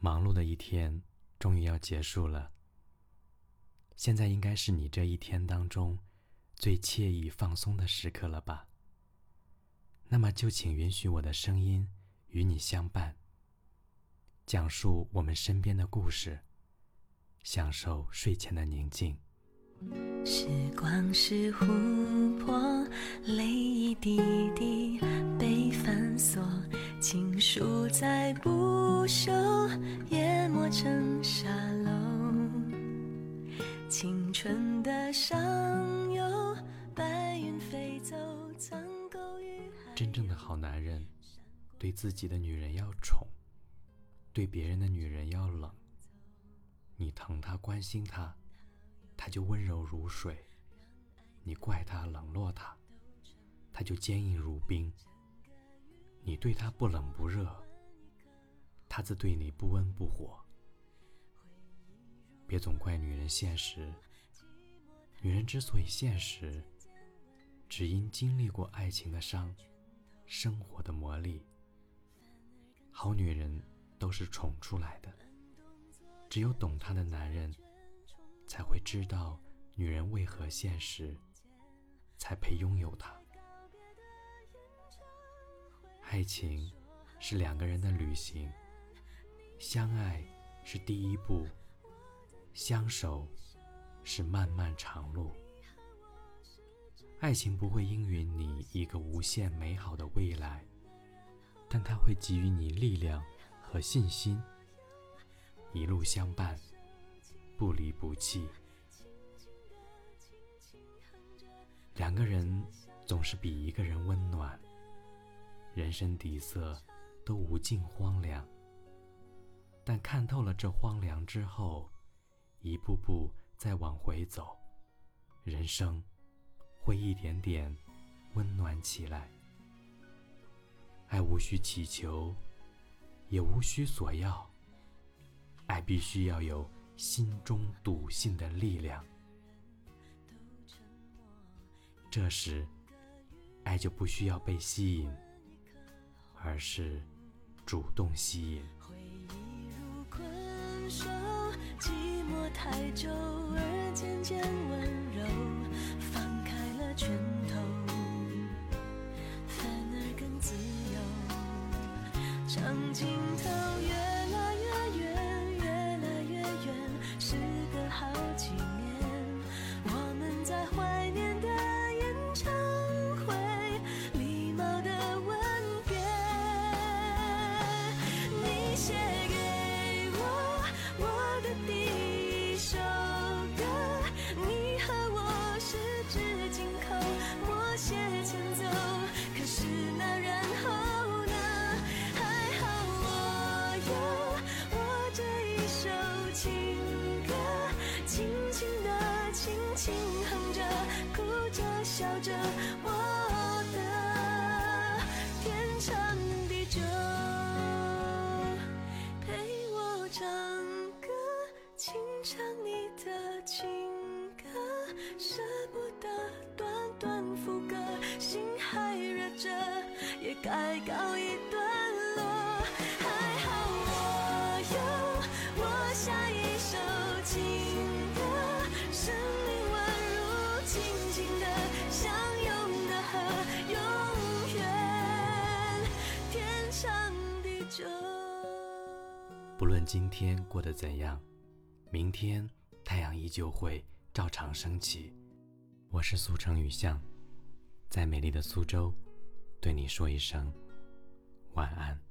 忙碌的一天终于要结束了。现在应该是你这一天当中最惬意放松的时刻了吧？那么就请允许我的声音与你相伴，讲述我们身边的故事，享受睡前的宁静。时光是琥珀，泪一滴滴被反锁，情书在不朽，成沙漏。青春的上游，白云飞走，苍狗与真正的好男人，对自己的女人要宠，对别人的女人要冷。你疼她，关心她。他就温柔如水，你怪他冷落他，他就坚硬如冰。你对他不冷不热，他自对你不温不火。别总怪女人现实，女人之所以现实，只因经历过爱情的伤，生活的磨砺。好女人都是宠出来的，只有懂她的男人。才会知道女人为何现实，才配拥有她。爱情是两个人的旅行，相爱是第一步，相守是漫漫长路。爱情不会应允你一个无限美好的未来，但它会给予你力量和信心，一路相伴。不离不弃，两个人总是比一个人温暖。人生底色都无尽荒凉，但看透了这荒凉之后，一步步再往回走，人生会一点点温暖起来。爱无需祈求，也无需索要，爱必须要有。心中笃信的力量，这时，爱就不需要被吸引，而是主动吸引。太久而渐渐温柔，放开了拳头，反而更自由。长镜头越来越远，越来越远。轻哼着哭着笑着我的天长地久陪我唱歌清唱你的情歌舍不得不论今天过得怎样，明天太阳依旧会照常升起。我是苏城雨巷，在美丽的苏州。对你说一声晚安。